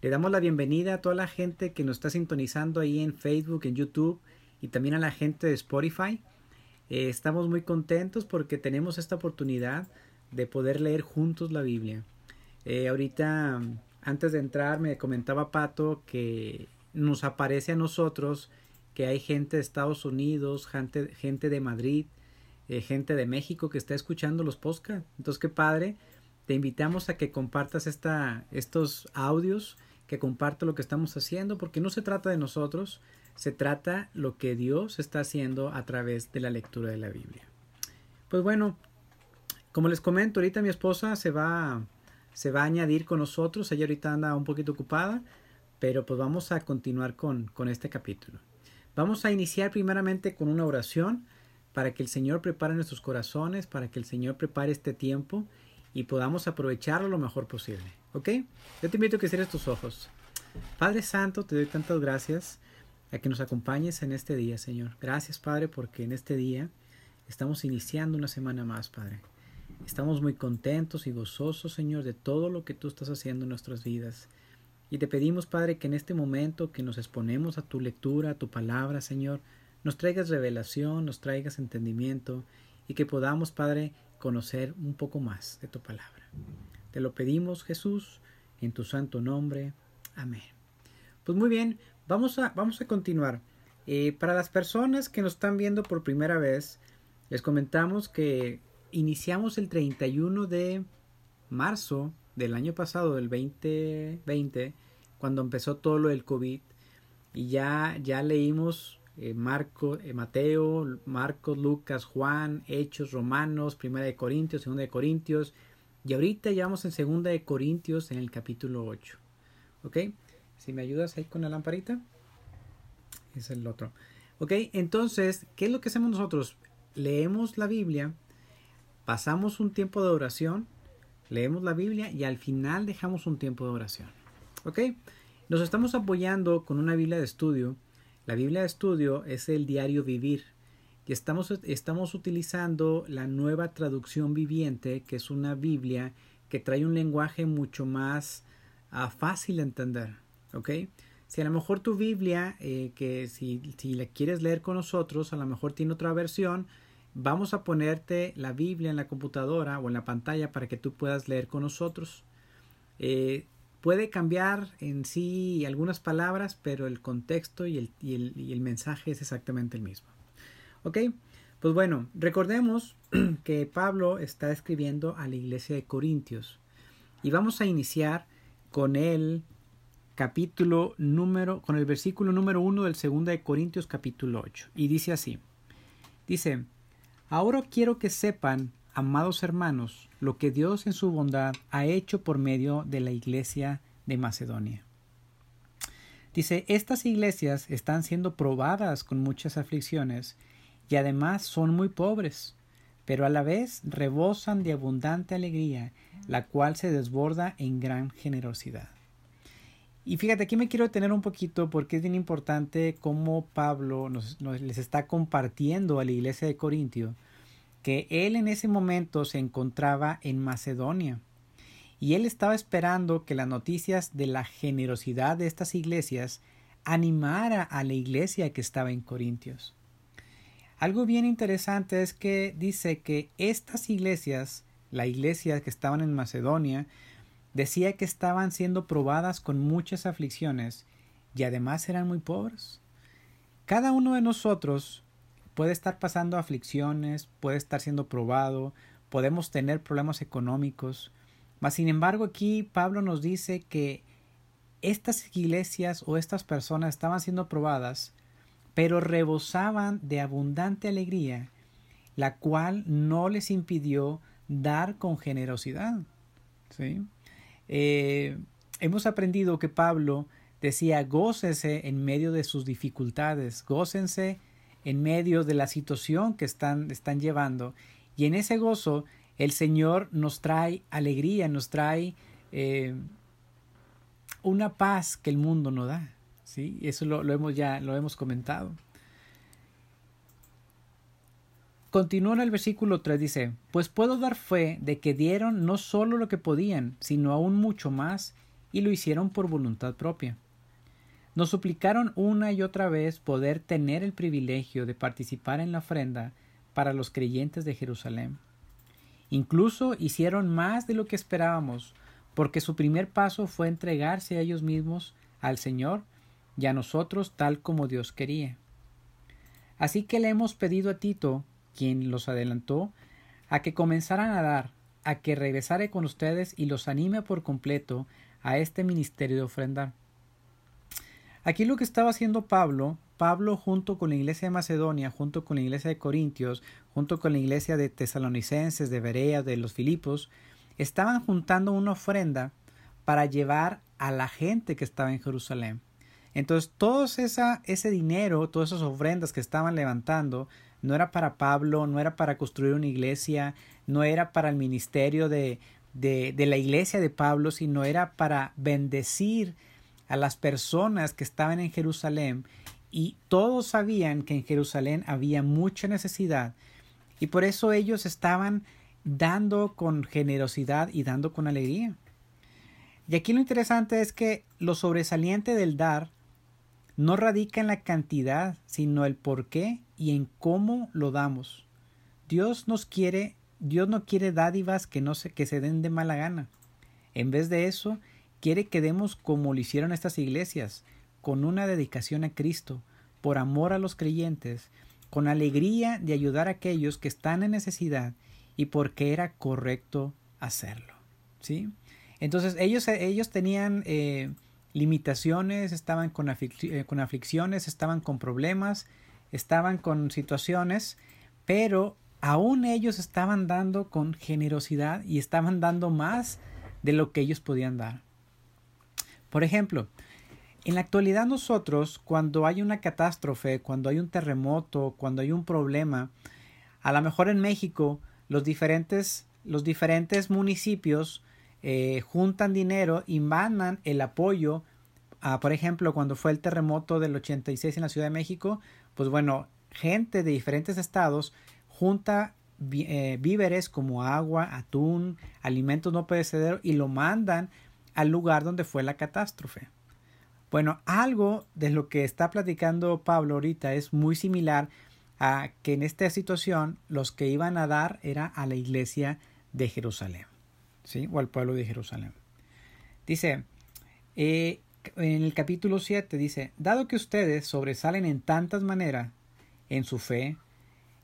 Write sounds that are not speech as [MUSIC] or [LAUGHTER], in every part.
Le damos la bienvenida a toda la gente que nos está sintonizando ahí en Facebook, en YouTube y también a la gente de Spotify. Eh, estamos muy contentos porque tenemos esta oportunidad de poder leer juntos la Biblia. Eh, ahorita, antes de entrar, me comentaba Pato que nos aparece a nosotros que hay gente de Estados Unidos, gente, de Madrid, eh, gente de México que está escuchando los podcasts. Entonces, qué padre. Te invitamos a que compartas esta, estos audios que comparta lo que estamos haciendo, porque no se trata de nosotros, se trata lo que Dios está haciendo a través de la lectura de la Biblia. Pues bueno, como les comento, ahorita mi esposa se va, se va a añadir con nosotros, ella ahorita anda un poquito ocupada, pero pues vamos a continuar con, con este capítulo. Vamos a iniciar primeramente con una oración para que el Señor prepare nuestros corazones, para que el Señor prepare este tiempo y podamos aprovecharlo lo mejor posible. ¿Ok? Yo te invito a que cierres tus ojos. Padre Santo, te doy tantas gracias a que nos acompañes en este día, Señor. Gracias, Padre, porque en este día estamos iniciando una semana más, Padre. Estamos muy contentos y gozosos, Señor, de todo lo que tú estás haciendo en nuestras vidas. Y te pedimos, Padre, que en este momento que nos exponemos a tu lectura, a tu palabra, Señor, nos traigas revelación, nos traigas entendimiento y que podamos, Padre, conocer un poco más de tu palabra. Te lo pedimos, Jesús, en tu santo nombre. Amén. Pues muy bien, vamos a, vamos a continuar. Eh, para las personas que nos están viendo por primera vez, les comentamos que iniciamos el 31 de marzo del año pasado, del 2020, cuando empezó todo lo del COVID. Y ya, ya leímos eh, Marco, eh, Mateo, Marcos, Lucas, Juan, Hechos, Romanos, Primera de Corintios, Segunda de Corintios, y ahorita ya vamos en segunda de Corintios en el capítulo 8. ¿Ok? Si me ayudas ahí con la lamparita. Es el otro. ¿Ok? Entonces, ¿qué es lo que hacemos nosotros? Leemos la Biblia, pasamos un tiempo de oración, leemos la Biblia y al final dejamos un tiempo de oración. ¿Ok? Nos estamos apoyando con una Biblia de estudio. La Biblia de estudio es el diario vivir y estamos, estamos utilizando la nueva traducción viviente, que es una Biblia que trae un lenguaje mucho más ah, fácil de entender. ¿Ok? Si a lo mejor tu Biblia, eh, que si, si la quieres leer con nosotros, a lo mejor tiene otra versión, vamos a ponerte la Biblia en la computadora o en la pantalla para que tú puedas leer con nosotros. Eh, puede cambiar en sí algunas palabras, pero el contexto y el, y el, y el mensaje es exactamente el mismo. ¿Ok? Pues bueno, recordemos [CLEARS THROAT] que Pablo está escribiendo a la iglesia de Corintios y vamos a iniciar con el capítulo número, con el versículo número uno del segundo de Corintios capítulo 8 y dice así, dice, ahora quiero que sepan, amados hermanos, lo que Dios en su bondad ha hecho por medio de la iglesia de Macedonia. Dice, estas iglesias están siendo probadas con muchas aflicciones y además son muy pobres, pero a la vez rebosan de abundante alegría, la cual se desborda en gran generosidad. Y fíjate, aquí me quiero detener un poquito porque es bien importante cómo Pablo nos, les está compartiendo a la iglesia de Corintio que él en ese momento se encontraba en Macedonia y él estaba esperando que las noticias de la generosidad de estas iglesias animara a la iglesia que estaba en Corintios. Algo bien interesante es que dice que estas iglesias, la iglesia que estaban en Macedonia, decía que estaban siendo probadas con muchas aflicciones y además eran muy pobres. Cada uno de nosotros puede estar pasando aflicciones, puede estar siendo probado, podemos tener problemas económicos, mas sin embargo aquí Pablo nos dice que estas iglesias o estas personas estaban siendo probadas pero rebosaban de abundante alegría, la cual no les impidió dar con generosidad. ¿sí? Eh, hemos aprendido que Pablo decía gócese en medio de sus dificultades, gócense en medio de la situación que están, están llevando. Y en ese gozo el Señor nos trae alegría, nos trae eh, una paz que el mundo no da. ¿Sí? Eso lo, hemos ya lo hemos comentado. Continúa en el versículo 3, dice, pues puedo dar fe de que dieron no solo lo que podían, sino aún mucho más, y lo hicieron por voluntad propia. Nos suplicaron una y otra vez poder tener el privilegio de participar en la ofrenda para los creyentes de Jerusalén. Incluso hicieron más de lo que esperábamos, porque su primer paso fue entregarse a ellos mismos al Señor y a nosotros tal como Dios quería. Así que le hemos pedido a Tito, quien los adelantó, a que comenzaran a dar, a que regresare con ustedes y los anime por completo a este ministerio de ofrendar. Aquí lo que estaba haciendo Pablo, Pablo junto con la iglesia de Macedonia, junto con la iglesia de Corintios, junto con la iglesia de Tesalonicenses, de Berea, de los Filipos, estaban juntando una ofrenda para llevar a la gente que estaba en Jerusalén. Entonces, todo esa, ese dinero, todas esas ofrendas que estaban levantando, no era para Pablo, no era para construir una iglesia, no era para el ministerio de, de, de la iglesia de Pablo, sino era para bendecir a las personas que estaban en Jerusalén y todos sabían que en Jerusalén había mucha necesidad y por eso ellos estaban dando con generosidad y dando con alegría. Y aquí lo interesante es que lo sobresaliente del dar no radica en la cantidad, sino el por qué y en cómo lo damos. Dios nos quiere, Dios no quiere dádivas que no se, que se den de mala gana. En vez de eso, quiere que demos como lo hicieron estas iglesias, con una dedicación a Cristo, por amor a los creyentes, con alegría de ayudar a aquellos que están en necesidad y porque era correcto hacerlo. ¿Sí? Entonces ellos, ellos tenían eh, limitaciones, estaban con, eh, con aflicciones, estaban con problemas, estaban con situaciones, pero aún ellos estaban dando con generosidad y estaban dando más de lo que ellos podían dar. Por ejemplo, en la actualidad nosotros, cuando hay una catástrofe, cuando hay un terremoto, cuando hay un problema, a lo mejor en México, los diferentes, los diferentes municipios eh, juntan dinero y mandan el apoyo a, por ejemplo, cuando fue el terremoto del 86 en la Ciudad de México, pues bueno, gente de diferentes estados junta eh, víveres como agua, atún, alimentos no perecederos y lo mandan al lugar donde fue la catástrofe. Bueno, algo de lo que está platicando Pablo ahorita es muy similar a que en esta situación los que iban a dar era a la iglesia de Jerusalén. ¿Sí? o al pueblo de Jerusalén. Dice, eh, en el capítulo 7 dice, dado que ustedes sobresalen en tantas maneras, en su fe,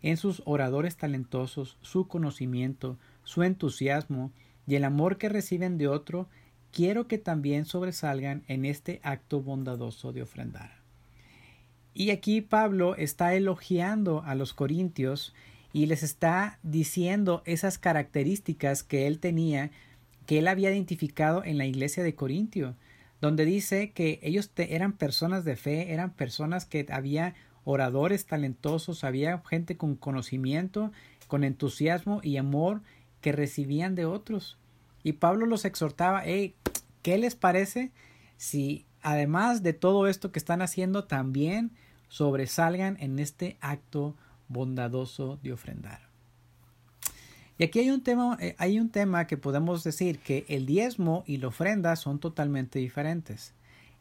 en sus oradores talentosos, su conocimiento, su entusiasmo y el amor que reciben de otro, quiero que también sobresalgan en este acto bondadoso de ofrendar. Y aquí Pablo está elogiando a los corintios y les está diciendo esas características que él tenía, que él había identificado en la iglesia de Corintio, donde dice que ellos eran personas de fe, eran personas que había oradores talentosos, había gente con conocimiento, con entusiasmo y amor que recibían de otros. Y Pablo los exhortaba, ¿qué les parece si además de todo esto que están haciendo también sobresalgan en este acto bondadoso de ofrendar. Y aquí hay un tema, eh, hay un tema que podemos decir que el diezmo y la ofrenda son totalmente diferentes.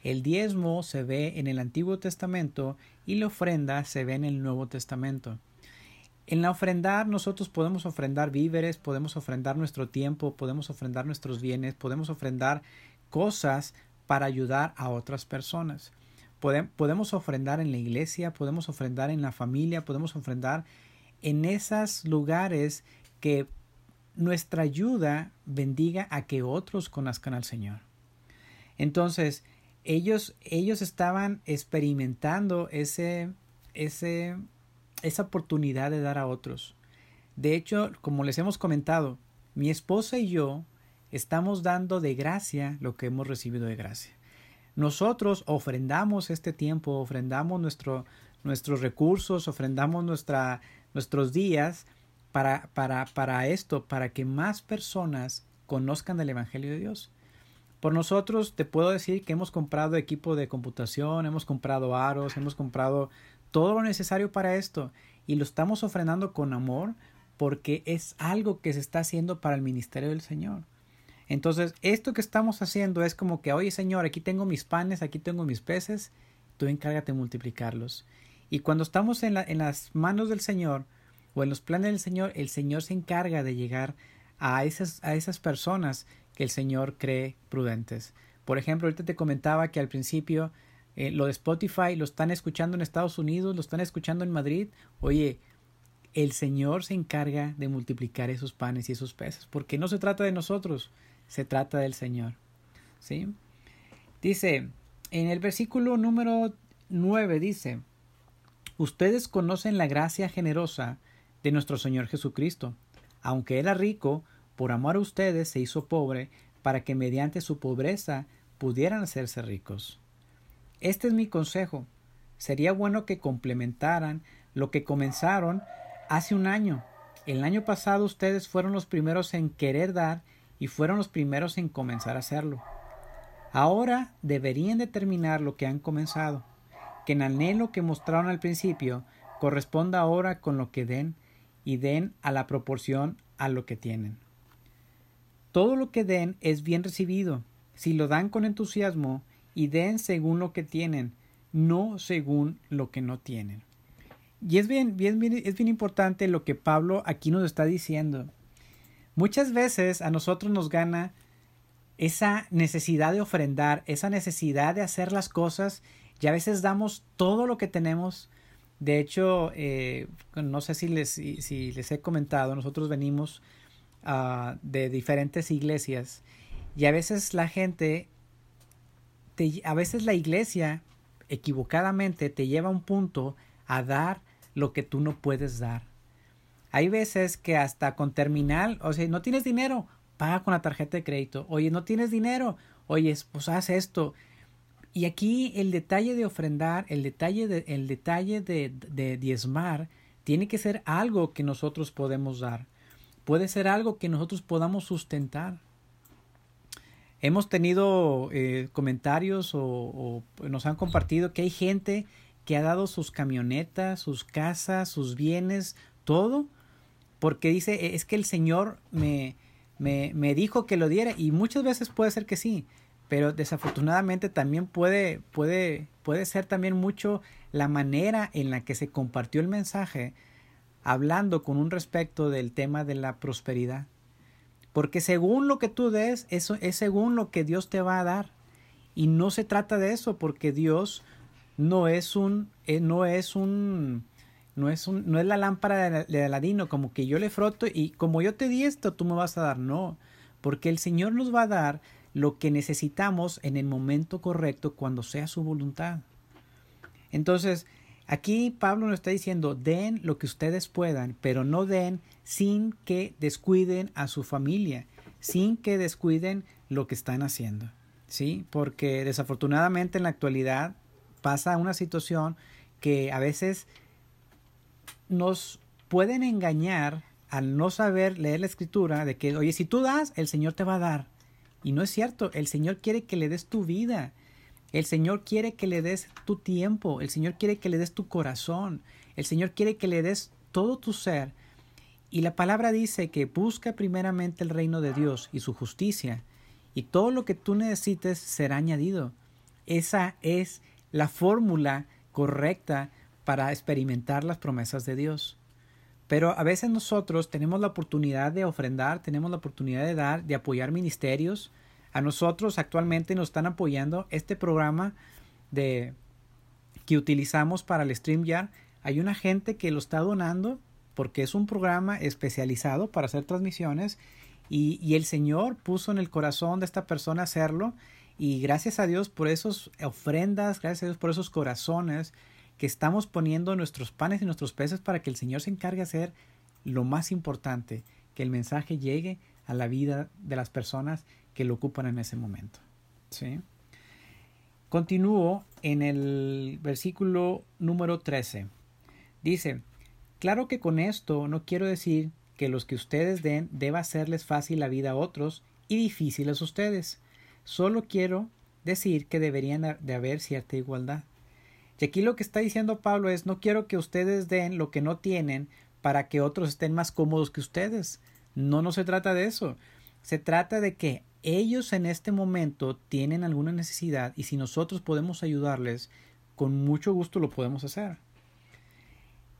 El diezmo se ve en el Antiguo Testamento y la ofrenda se ve en el Nuevo Testamento. En la ofrendar nosotros podemos ofrendar víveres, podemos ofrendar nuestro tiempo, podemos ofrendar nuestros bienes, podemos ofrendar cosas para ayudar a otras personas podemos ofrendar en la iglesia, podemos ofrendar en la familia, podemos ofrendar en esos lugares que nuestra ayuda bendiga a que otros conozcan al Señor. Entonces, ellos, ellos estaban experimentando ese, ese, esa oportunidad de dar a otros. De hecho, como les hemos comentado, mi esposa y yo estamos dando de gracia lo que hemos recibido de gracia. Nosotros ofrendamos este tiempo, ofrendamos nuestro, nuestros recursos, ofrendamos nuestra, nuestros días para, para, para esto, para que más personas conozcan el Evangelio de Dios. Por nosotros te puedo decir que hemos comprado equipo de computación, hemos comprado aros, hemos comprado todo lo necesario para esto y lo estamos ofrendando con amor porque es algo que se está haciendo para el ministerio del Señor. Entonces, esto que estamos haciendo es como que, oye Señor, aquí tengo mis panes, aquí tengo mis peces, tú encárgate de multiplicarlos. Y cuando estamos en, las manos del Señor o en los planes del Señor, el Señor se encarga de llegar a esas, a esas personas que el Señor cree prudentes. Por ejemplo, ahorita te comentaba que al principio eh, lo de Spotify lo están escuchando en Estados Unidos, lo están escuchando en Madrid. Oye, el Señor se encarga de multiplicar esos panes y esos peces, porque no se trata de nosotros, se trata del Señor. ¿Sí? Dice, en el versículo número 9 dice, Ustedes conocen la gracia generosa de nuestro Señor Jesucristo. Aunque era rico, por amor a ustedes se hizo pobre, para que mediante su pobreza pudieran hacerse ricos. Este es mi consejo. Sería bueno que complementaran lo que comenzaron hace un año. El año pasado ustedes fueron los primeros en querer dar y fueron los primeros en comenzar a hacerlo. Ahora deberían determinar lo que han comenzado, que el anhelo que mostraron al principio corresponda ahora con lo que den y den a la proporción a lo que tienen. Todo lo que den es bien recibido, si lo dan con entusiasmo y den según lo que tienen, no según lo que no tienen. Y es bien, bien, es bien importante lo que Pablo aquí nos está diciendo. Muchas veces a nosotros nos gana esa necesidad de ofrendar, esa necesidad de hacer las cosas y a veces damos todo lo que tenemos. De hecho, eh, no sé si les, he comentado, nosotros venimos Ah, de diferentes iglesias y a veces la gente, a veces la iglesia equivocadamente te lleva a un punto a dar lo que tú no puedes dar. Hay veces que hasta con terminal, o sea, no tienes dinero, paga con la tarjeta de crédito. Oye, no tienes dinero, oye, pues haz esto. Y aquí el detalle de ofrendar, el detalle de, el detalle de, diezmar, tiene que ser algo que nosotros podemos dar puede ser algo que nosotros podamos sustentar. Hemos tenido eh, comentarios o, nos han compartido que hay gente que ha dado sus camionetas, sus casas, sus bienes, todo, porque dice, e, es que el Señor me, me, me dijo que lo diera y muchas veces puede ser que sí, pero desafortunadamente también puede, puede, puede ser también mucho la manera en la que se compartió el mensaje hablando con un respecto del tema de la prosperidad. Porque según lo que tú des, eso es según lo que Dios te va a dar. Y no se trata de eso, porque Dios no es un, eh, no es un, no es no es la lámpara de Aladino, como que yo le froto y como yo te di esto, tú me vas a dar. No, porque el Señor nos va a dar lo que necesitamos en el momento correcto cuando sea su voluntad. Entonces, Aquí Pablo nos está diciendo, den lo que ustedes puedan, pero no den sin que descuiden a su familia, sin que descuiden lo que están haciendo. ¿Sí? Porque desafortunadamente en la actualidad pasa una situación que a veces nos pueden engañar al no saber leer la escritura de que, oye, si tú das, el Señor te va a dar. Y no es cierto, el Señor quiere que le des tu vida. El Señor quiere que le des tu tiempo, el Señor quiere que le des tu corazón, el Señor quiere que le des todo tu ser. Y la palabra dice que busca primeramente el reino de Dios y su justicia, y todo lo que tú necesites será añadido. Esa es la fórmula correcta para experimentar las promesas de Dios. Pero a veces nosotros tenemos la oportunidad de ofrendar, tenemos la oportunidad de dar, de apoyar ministerios, a nosotros actualmente nos están apoyando este programa de que utilizamos para el StreamYard. Hay una gente que lo está donando porque es un programa especializado para hacer transmisiones y, y el Señor puso en el corazón de esta persona hacerlo y gracias a Dios por esas ofrendas, gracias a Dios por esos corazones que estamos poniendo nuestros panes y nuestros peces para que el Señor se encargue de hacer lo más importante, que el mensaje llegue a la vida de las personas que lo ocupan en ese momento. ¿sí? Continúo en el versículo número 13. Dice, claro que con esto no quiero decir que los que ustedes den deba hacerles fácil la vida a otros y difícil a ustedes. Solo quiero decir que deberían de haber cierta igualdad. Aquí lo que está diciendo Pablo es no quiero que ustedes den lo que no tienen para que otros estén más cómodos que ustedes. No, no se trata de eso. Se trata de que ellos en este momento tienen alguna necesidad y si nosotros podemos ayudarles, con mucho gusto lo podemos hacer.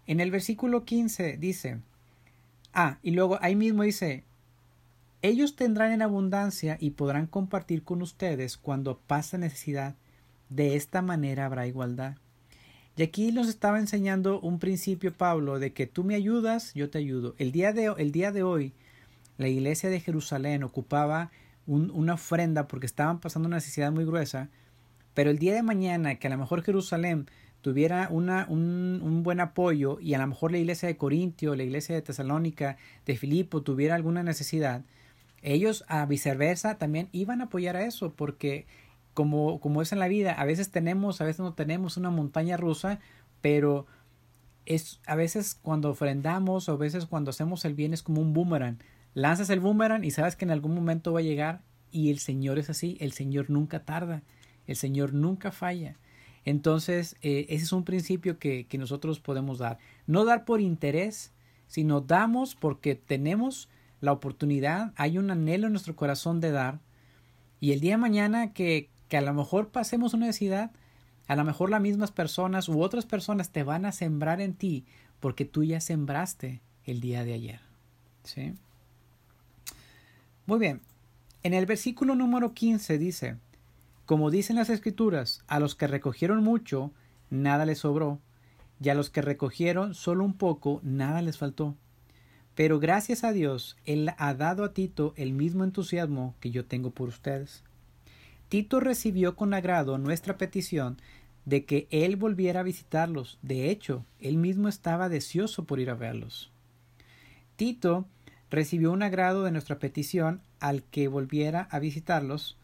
En el versículo 15 dice, ah, y luego ahí mismo dice, ellos tendrán en abundancia y podrán compartir con ustedes cuando pase necesidad. De esta manera habrá igualdad. Y aquí nos estaba enseñando un principio, Pablo, de que tú me ayudas, yo te ayudo. El día de, el día de hoy, la iglesia de Jerusalén ocupaba una ofrenda porque estaban pasando una necesidad muy gruesa, pero el día de mañana que a lo mejor Jerusalén tuviera un, un, buen apoyo y a lo mejor la iglesia de Corintio, la iglesia de Tesalónica, de Filipo tuviera alguna necesidad, ellos a viceversa también iban a apoyar a eso porque como, como es en la vida, a veces tenemos, a veces no tenemos una montaña rusa, pero es a veces cuando ofrendamos o a veces cuando hacemos el bien es como un boomerang. Lanzas el boomerang y sabes que en algún momento va a llegar y el Señor es así, el Señor nunca tarda, el Señor nunca falla. Entonces, eh, ese es un principio que, que nosotros podemos dar. No dar por interés, sino damos porque tenemos la oportunidad, hay un anhelo en nuestro corazón de dar. Y el día de mañana que, que a lo mejor pasemos una necesidad, a lo mejor las mismas personas u otras personas te van a sembrar en ti porque tú ya sembraste el día de ayer. ¿Sí? Muy bien. En el versículo número 15 dice, como dicen las escrituras, a los que recogieron mucho, nada les sobró, y a los que recogieron solo un poco, nada les faltó. Pero gracias a Dios, Él ha dado a Tito el mismo entusiasmo que yo tengo por ustedes. Tito recibió con agrado nuestra petición de que él volviera a visitarlos. De hecho, él mismo estaba deseoso por ir a verlos. Tito recibió un agrado de nuestra petición al que volviera a visitarlos.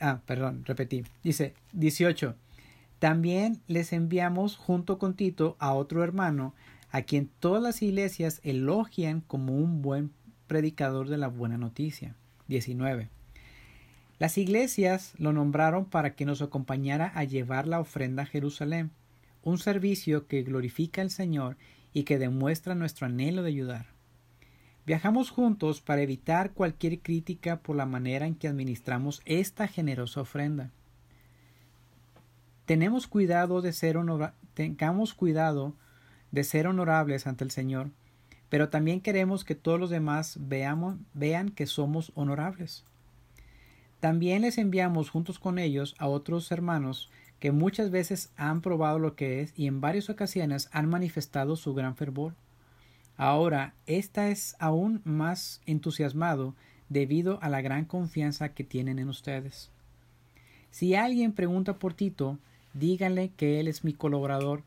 ah, perdón, repetí. Dice 18. También les enviamos junto con Tito a otro hermano, a quien todas las iglesias elogian como un buen predicador de la buena noticia. 19. Las iglesias lo nombraron para que nos acompañara a llevar la ofrenda a Jerusalén, un servicio que glorifica al Señor y que demuestra nuestro anhelo de ayudar. Viajamos juntos para evitar cualquier crítica por la manera en que administramos esta generosa ofrenda. Tenemos cuidado de ser tengamos cuidado de ser honorables ante el Señor, pero también queremos que todos los demás veamos, vean que somos honorables. También les enviamos juntos con ellos a otros hermanos que muchas veces han probado lo que es y en varias ocasiones han manifestado su gran fervor. Ahora, ésta es aún más entusiasmado debido a la gran confianza que tienen en ustedes. Si alguien pregunta por Tito, díganle que él es mi colaborador,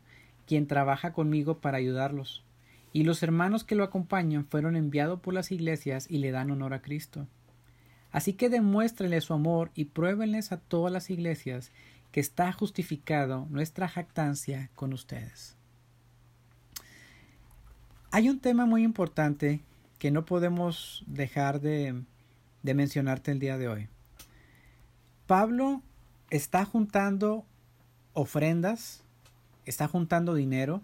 quien trabaja conmigo para ayudarlos. Y los hermanos que lo acompañan fueron enviados por las iglesias y le dan honor a Cristo. Así que demuéstrenle su amor y pruébenles a todas las iglesias que está justificado nuestra jactancia con ustedes. Hay un tema muy importante que no podemos dejar de, de mencionarte el día de hoy. Pablo está juntando ofrendas, está juntando dinero,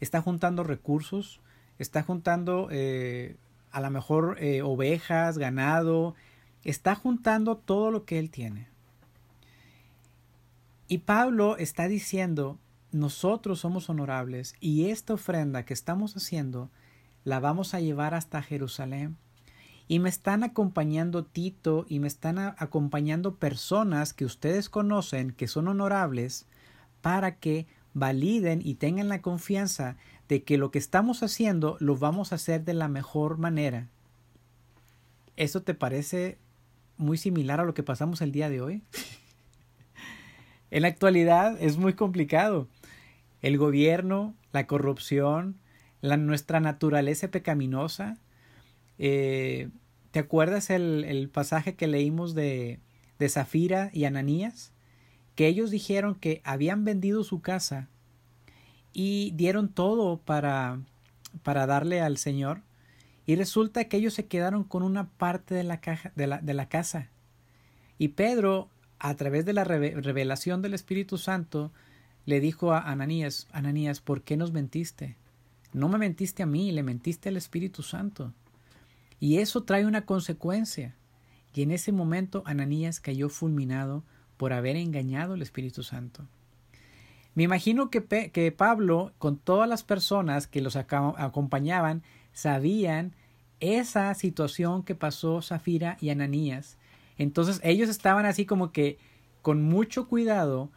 está juntando recursos, está juntando eh, a lo mejor eh, ovejas, ganado, Está juntando todo lo que él tiene. Y Pablo está diciendo, nosotros somos honorables y esta ofrenda que estamos haciendo la vamos a llevar hasta Jerusalén. Y me están acompañando Tito y me están acompañando personas que ustedes conocen que son honorables para que validen y tengan la confianza de que lo que estamos haciendo lo vamos a hacer de la mejor manera. ¿Eso te parece muy similar a lo que pasamos el día de hoy. en la actualidad es muy complicado. El gobierno, la corrupción, la, nuestra naturaleza pecaminosa. Eh, ¿Te acuerdas el, el, pasaje que leímos de, de Zafira y Ananías? Que ellos dijeron que habían vendido su casa y dieron todo para, para darle al Señor y resulta que ellos se quedaron con una parte de la, caja, de la, de la casa. Y Pedro, a través de la revelación del Espíritu Santo, le dijo a Ananías, Ananías, ¿por qué nos mentiste? No me mentiste a mí, le mentiste al Espíritu Santo. Y eso trae una consecuencia. Y en ese momento Ananías cayó fulminado por haber engañado al Espíritu Santo. Me imagino que, que Pablo, con todas las personas que los acompañaban, sabían esa situación que pasó Zafira y Ananías. Entonces ellos estaban así como que con mucho cuidado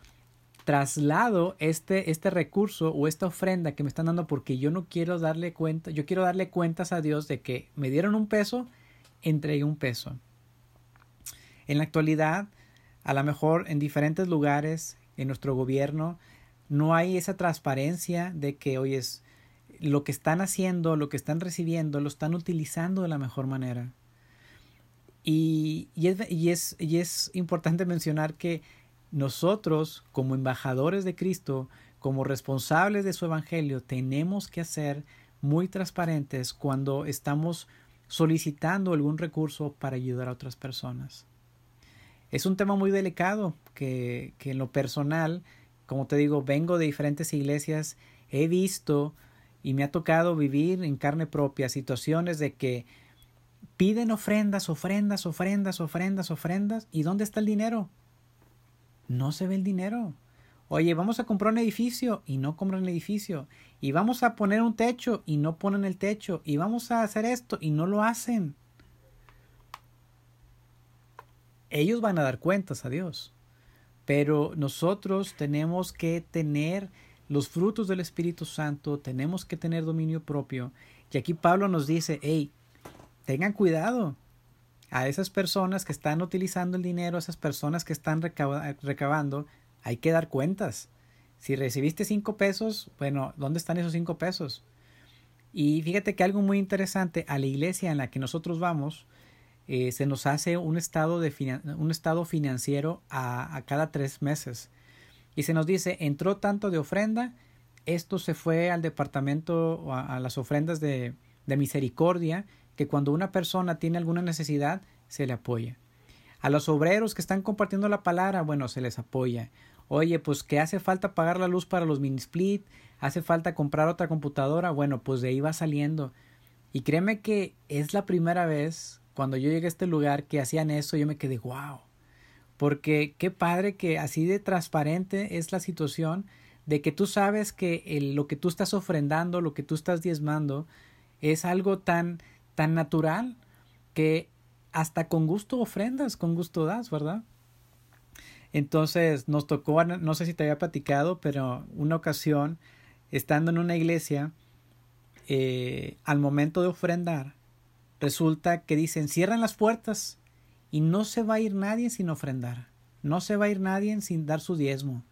traslado este, este recurso o esta ofrenda que me están dando porque yo no quiero darle cuenta, yo quiero darle cuentas a Dios de que me dieron un peso, entregué un peso. En la actualidad, a lo mejor en diferentes lugares, en nuestro gobierno, no hay esa transparencia de que, hoy es lo que están haciendo, lo que están recibiendo, lo están utilizando de la mejor manera. Y, y, es, y, es, y es importante mencionar que nosotros, como embajadores de Cristo, como responsables de su Evangelio, tenemos que ser muy transparentes cuando estamos solicitando algún recurso para ayudar a otras personas. Es un tema muy delicado que, que en lo personal, como te digo, vengo de diferentes iglesias, he visto y me ha tocado vivir en carne propia situaciones de que piden ofrendas, ofrendas, ofrendas, ofrendas, ofrendas, ¿y dónde está el dinero? no se ve el dinero. Oye, vamos a comprar un edificio y no compran el edificio. Y vamos a poner un techo y no ponen el techo. Y vamos a hacer esto y no lo hacen. Ellos van a dar cuentas a Dios. Pero nosotros tenemos que tener los frutos del Espíritu Santo, tenemos que tener dominio propio. Y aquí Pablo nos dice, hey, tengan cuidado a esas personas que están utilizando el dinero, a esas personas que están recabando, hay que dar cuentas. Si recibiste cinco pesos, bueno, ¿dónde están esos cinco pesos? Y fíjate que algo muy interesante, a la iglesia en la que nosotros vamos, eh, se nos hace un estado, de un estado financiero a, cada tres meses. Y se nos dice, entró tanto de ofrenda, esto se fue al departamento, a, a las ofrendas de, misericordia, que cuando una persona tiene alguna necesidad, se le apoya. A los obreros que están compartiendo la palabra, bueno, se les apoya. Oye, pues que hace falta pagar la luz para los mini split, hace falta comprar otra computadora, bueno, pues de ahí va saliendo. Y créeme que es la primera vez cuando yo llegué a este lugar que hacían eso, yo me quedé, wow. Porque qué padre que así de transparente es la situación de que tú sabes que lo que tú estás ofrendando, lo que tú estás diezmando, es algo tan tan natural que hasta con gusto ofrendas, con gusto das, ¿verdad? Entonces nos tocó, no sé si te había platicado, pero una ocasión, estando en una iglesia, eh, al momento de ofrendar, resulta que dicen, cierran las puertas y no se va a ir nadie sin ofrendar, no se va a ir nadie sin dar su diezmo.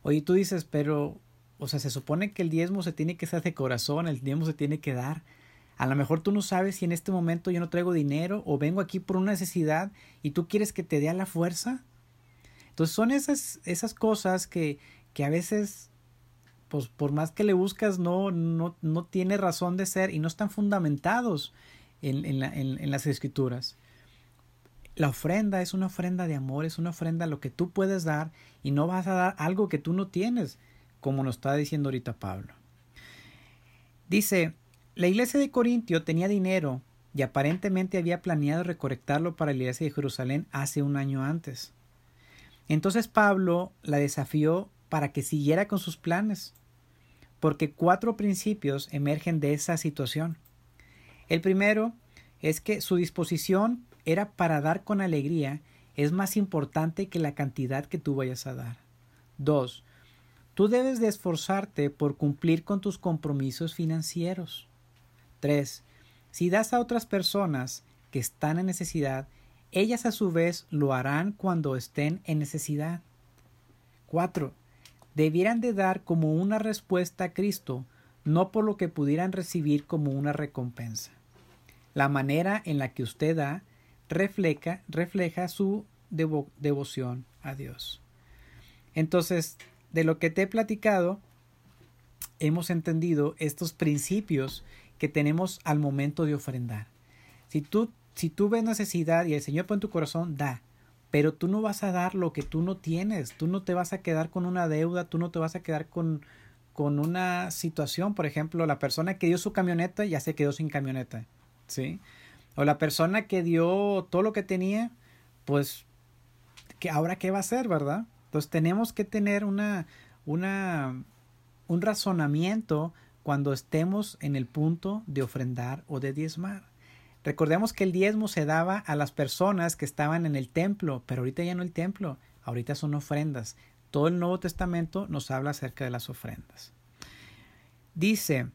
Oye, tú dices, pero, o sea, se supone que el diezmo se tiene que hacer de corazón, el diezmo se tiene que dar. A lo mejor tú no sabes si en este momento yo no traigo dinero o vengo aquí por una necesidad y tú quieres que te dé a la fuerza. Entonces son esas, esas cosas que, que a veces, pues por más que le buscas, no, no, no tiene razón de ser y no están fundamentados en, en, en las escrituras. La ofrenda es una ofrenda de amor, es una ofrenda a lo que tú puedes dar y no vas a dar algo que tú no tienes, como nos está diciendo ahorita Pablo. Dice, la iglesia de Corintio tenía dinero y aparentemente había planeado recolectarlo para la iglesia de Jerusalén hace un año antes. Entonces Pablo la desafió para que siguiera con sus planes, porque cuatro principios emergen de esa situación. El primero es que su disposición era para dar con alegría es más importante que la cantidad que tú vayas a dar. Dos, Tú debes de esforzarte por cumplir con tus compromisos financieros. 3. Si das a otras personas que están en necesidad, ellas a su vez lo harán cuando estén en necesidad. 4. Debieran de dar como una respuesta a Cristo, no por lo que pudieran recibir como una recompensa. La manera en la que usted da refleja, refleja su devoción a Dios. Entonces, de lo que te he platicado, hemos entendido estos principios que tenemos al momento de ofrendar. Si tú, si tú ves necesidad y el Señor pone tu corazón, da. Pero tú no vas a dar lo que tú no tienes. Tú no te vas a quedar con una deuda, tú no te vas a quedar con, con una situación. Por ejemplo, la persona que dio su camioneta ya se quedó sin camioneta. ¿Sí? O la persona que dio todo lo que tenía, pues, ¿qué, ¿ahora qué va a hacer, verdad? Entonces tenemos que tener una, una, un razonamiento cuando estemos en el punto de ofrendar o de diezmar. Recordemos que el diezmo se daba a las personas que estaban en el templo, pero ahorita ya no el templo, ahorita son ofrendas. Todo el Nuevo Testamento nos habla acerca de las ofrendas. Dice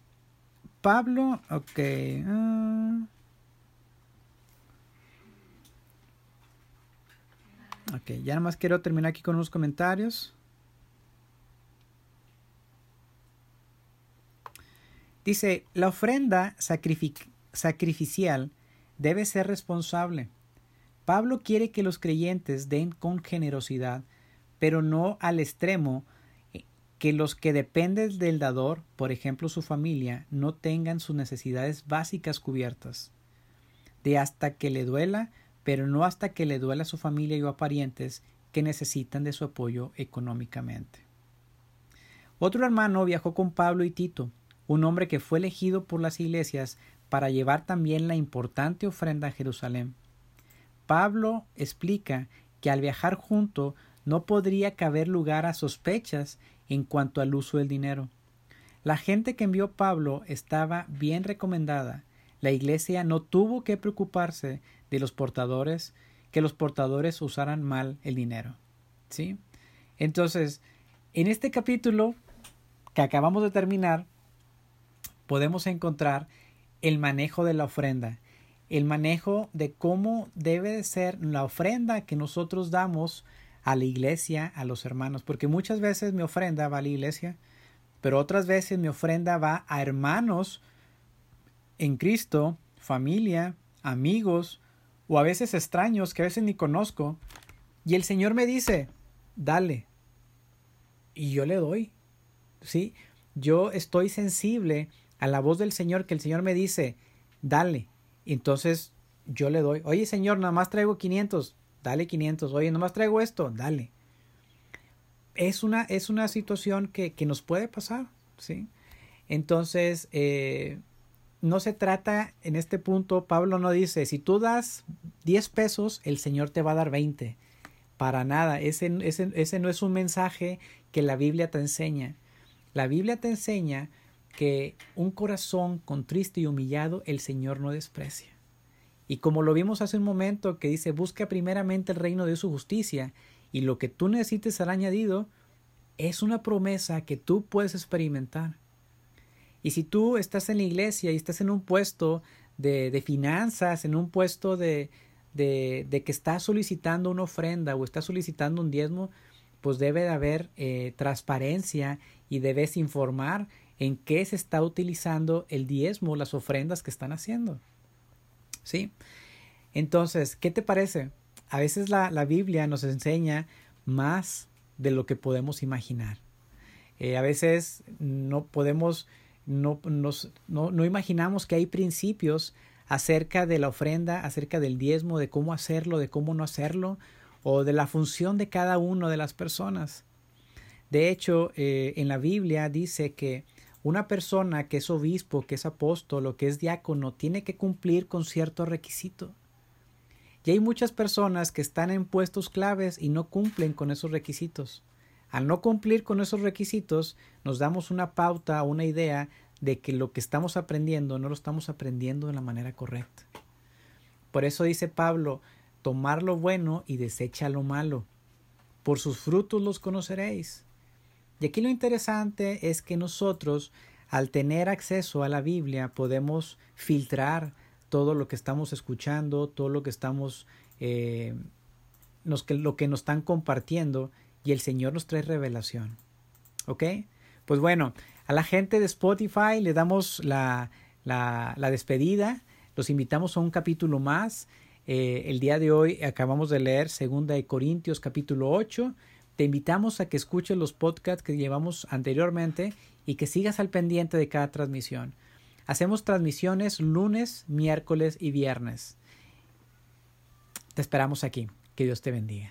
Pablo, ok. Uh, ok, ya nada más quiero terminar aquí con unos comentarios. Dice, la ofrenda sacrificial debe ser responsable. Pablo quiere que los creyentes den con generosidad, pero no al extremo eh, que los que dependen del dador, por ejemplo su familia, no tengan sus necesidades básicas cubiertas. De hasta que le duela, pero no hasta que le duela a su familia y a parientes que necesitan de su apoyo económicamente. Otro hermano viajó con Pablo y Tito, un hombre que fue elegido por las iglesias para llevar también la importante ofrenda a Jerusalén. Pablo explica que al viajar junto no podría caber lugar a sospechas en cuanto al uso del dinero. La gente que envió Pablo estaba bien recomendada. La iglesia no tuvo que preocuparse de los portadores, que los portadores usaran mal el dinero. ¿Sí? Entonces, en este capítulo que acabamos de terminar, podemos encontrar el manejo de la ofrenda, el manejo de cómo debe ser la ofrenda que nosotros damos a la iglesia, a los hermanos, porque muchas veces mi ofrenda va a la iglesia, pero otras veces mi ofrenda va a hermanos en Cristo, familia, amigos, o a veces extraños que a veces ni conozco, y el Señor me dice, dale, y yo le doy, ¿sí? Yo estoy sensible a la voz del Señor que el Señor me dice, dale. entonces yo le doy, oye Señor, nada más traigo 500, dale 500, oye, nada más traigo esto, dale. Es una, es una situación que, que nos puede pasar, ¿sí? Entonces, eh, no se trata en este punto, Pablo no dice, si tú das 10 pesos, el Señor te va a dar 20. Para nada, ese, ese, ese no es un mensaje que la Biblia te enseña. La Biblia te enseña que un corazón contrito y humillado el Señor no desprecia. Y como lo vimos hace un momento que dice, busca primeramente el reino de su justicia y lo que tú necesites será añadido, es una promesa que tú puedes experimentar. Y si tú estás en la iglesia y estás en un puesto de, de finanzas, en un puesto de, de, que estás solicitando una ofrenda o estás solicitando un diezmo, pues debe de haber eh, transparencia y debes informar en qué se está utilizando el diezmo, las ofrendas que están haciendo. ¿Sí? Entonces, ¿qué te parece? A veces la, Biblia nos enseña más de lo que podemos imaginar. Eh, a veces no podemos, no, nos, no, no imaginamos que hay principios acerca de la ofrenda, acerca del diezmo, de cómo hacerlo, de cómo no hacerlo, o de la función de cada uno de las personas. De hecho, eh, en la Biblia dice que una persona que es obispo, que es apóstol o que es diácono tiene que cumplir con cierto requisito. Y hay muchas personas que están en puestos claves y no cumplen con esos requisitos. Al no cumplir con esos requisitos, nos damos una pauta, una idea de que lo que estamos aprendiendo no lo estamos aprendiendo de la manera correcta. Por eso dice Pablo, tomar lo bueno y desecha lo malo. Por sus frutos los conoceréis. Y aquí lo interesante es que nosotros, al tener acceso a la Biblia, podemos filtrar todo lo que estamos escuchando, todo lo que estamos, eh, lo que nos están compartiendo, y el Señor nos trae revelación. ¿Ok? Pues bueno, a la gente de Spotify le damos la, la, despedida, los invitamos a un capítulo más. Eh, el día de hoy acabamos de leer Segunda de Corintios capítulo 8 te invitamos a que escuches los podcasts que llevamos anteriormente y que sigas al pendiente de cada transmisión. Hacemos transmisiones lunes, miércoles y viernes. Te esperamos aquí. Que Dios te bendiga.